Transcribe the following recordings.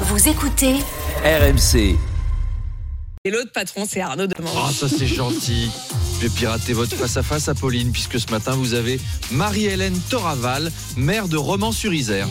Vous écoutez RMC. Et l'autre patron, c'est Arnaud Demande. Oh, ça c'est gentil. Je vais pirater votre face-à-face, Apolline, puisque ce matin vous avez Marie-Hélène Toraval, maire de Romans-sur-Isère.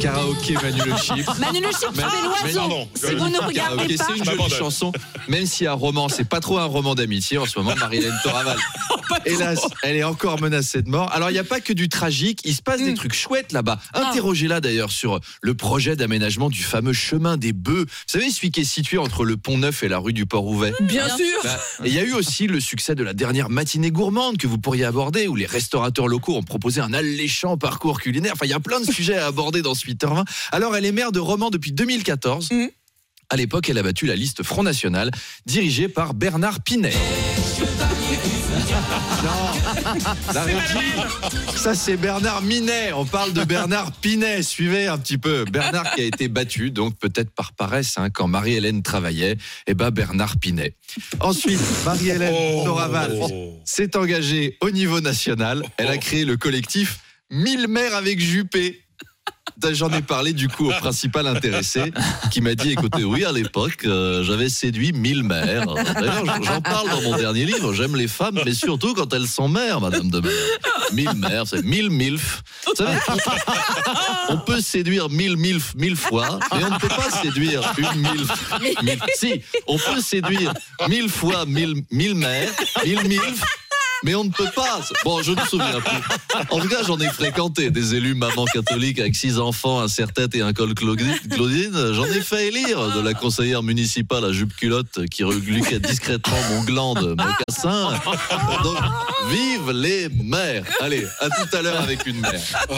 Karaoké Manu le Chiffre. Manu le c'est l'oiseau. Si vous ne regardez pas, c'est une jolie chanson, même si un roman, c'est pas trop un roman d'amitié en ce moment, Marie-Hélène Toraval. Hélas, elle est encore menacée de mort. Alors, il n'y a pas que du tragique, il se passe Mm. des trucs chouettes là-bas. Ah. Interrogez-la d'ailleurs sur le projet d'aménagement du fameux chemin des bœufs. Vous savez, celui qui est situé entre le Pont Neuf et la rue du Port-Ouvert. bien sûr. Bah, et il y a eu aussi le succès de la dernière matinée gourmande que vous pourriez aborder, où les restaurateurs locaux ont proposé un alléchant parcours culinaire. Enfin, il y a plein de sujets à aborder dans ce 8h20. Alors, elle est maire de Romans depuis 2014. Mhm. À l'époque, elle a battu la liste Front National, dirigée par Bernard Pinet. Non, la régie, ça c'est Bernard Minet. On parle de Bernard Pinet. Suivez un petit peu. Bernard qui a été battu, donc peut-être par paresse, hein, quand Marie-Hélène travaillait. Et ben Bernard Pinet. Ensuite, Marie-Hélène Toraval s'est engagée au niveau national. Elle a créé le collectif 1000 maires avec Juppé. J'en ai parlé du coup au principal intéressé qui m'a dit écoutez, oui, à l'époque, euh, j'avais séduit 1000 mères. D'ailleurs, j'en- parle dans mon dernier livre. J'aime les femmes, mais surtout quand elles sont mères, Madame de Maire. 1000 mères, c'est 1000 milf. Vous savez, on peut séduire 1000 milf mille fois, mais on ne peut pas séduire une milf. mille- Si, on peut séduire 1000 fois 1000 1000 mères, 1000 milf. Mais on ne peut pas. Bon, je ne me souviens plus. En tout cas, j'en ai fréquenté des élus mamans catholiques avec six enfants, un serre-tête et un col Claudine. J'en ai fait élire de la conseillère municipale à jupe culotte qui reluquait discrètement mon gland de mocassin. Donc, vive les mères. Allez, à tout à l'heure avec une mère.